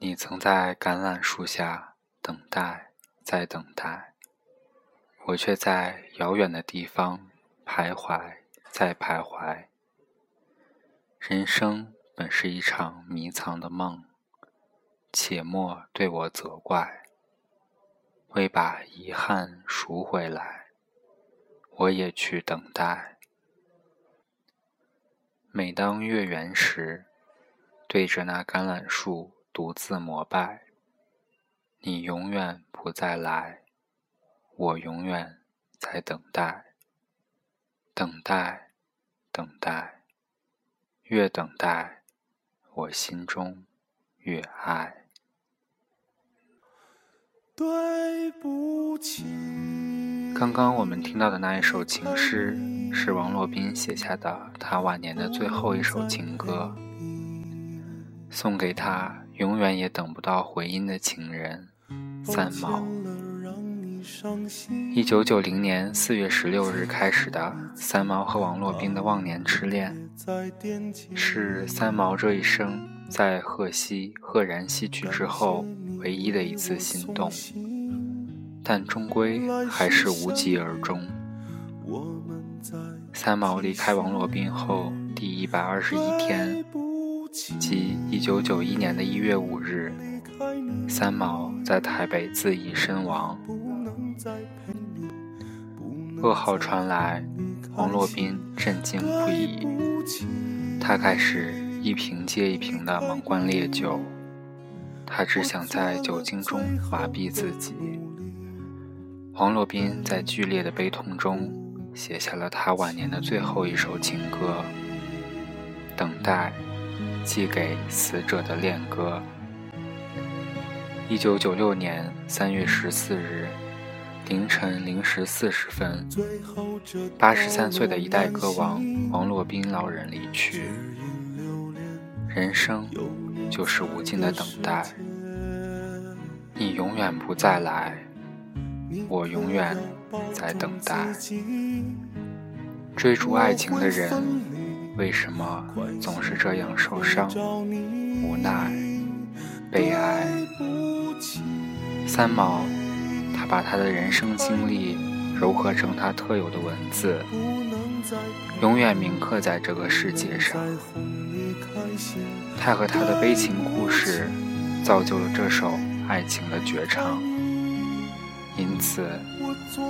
你曾在橄榄树下等待，在等待，我却在遥远的地方徘徊，在徘徊。人生本是一场迷藏的梦，且莫对我责怪。为把遗憾赎回来，我也去等待。每当月圆时，对着那橄榄树。独自膜拜，你永远不再来，我永远在等待，等待，等待，越等待，我心中越爱。对不起。刚刚我们听到的那一首情诗，是王洛宾写下的他晚年的最后一首情歌，送给他。永远也等不到回音的情人三毛。一九九零年四月十六日开始的三毛和王洛宾的忘年痴恋，是三毛这一生在贺西赫然西去之后唯一的一次心动，但终归还是无疾而终。三毛离开王洛宾后第一百二十一天。即一九九一年的一月五日，三毛在台北自缢身亡。噩耗传来，王洛宾震惊不已。他开始一瓶接一瓶的猛灌烈酒，他只想在酒精中麻痹自己。王洛宾在剧烈的悲痛中写下了他晚年的最后一首情歌《等待》。寄给死者的恋歌。一九九六年三月十四日凌晨零时四十分，八十三岁的一代歌王王洛宾老人离去。人生就是无尽的等待，你永远不再来，我永远在等待。追逐爱情的人。为什么总是这样受伤、无奈、悲哀？三毛，他把他的人生经历糅合成他特有的文字，永远铭刻在这个世界上。他和他的悲情故事，造就了这首爱情的绝唱，因此，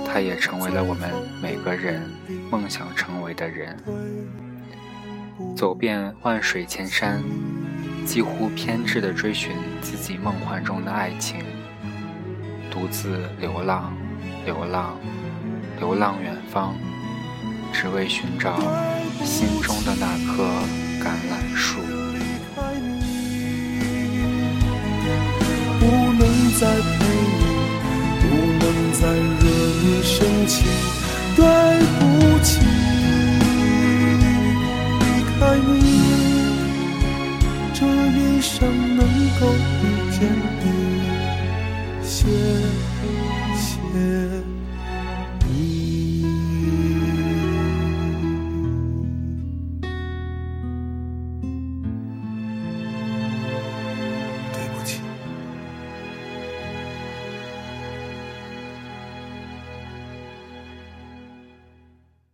他也成为了我们每个人梦想成为的人。走遍万水千山，几乎偏执地追寻自己梦幻中的爱情，独自流浪，流浪，流浪远方，只为寻找心中的那棵橄榄树。不能再陪你，不能再惹你生气，对见你，谢谢。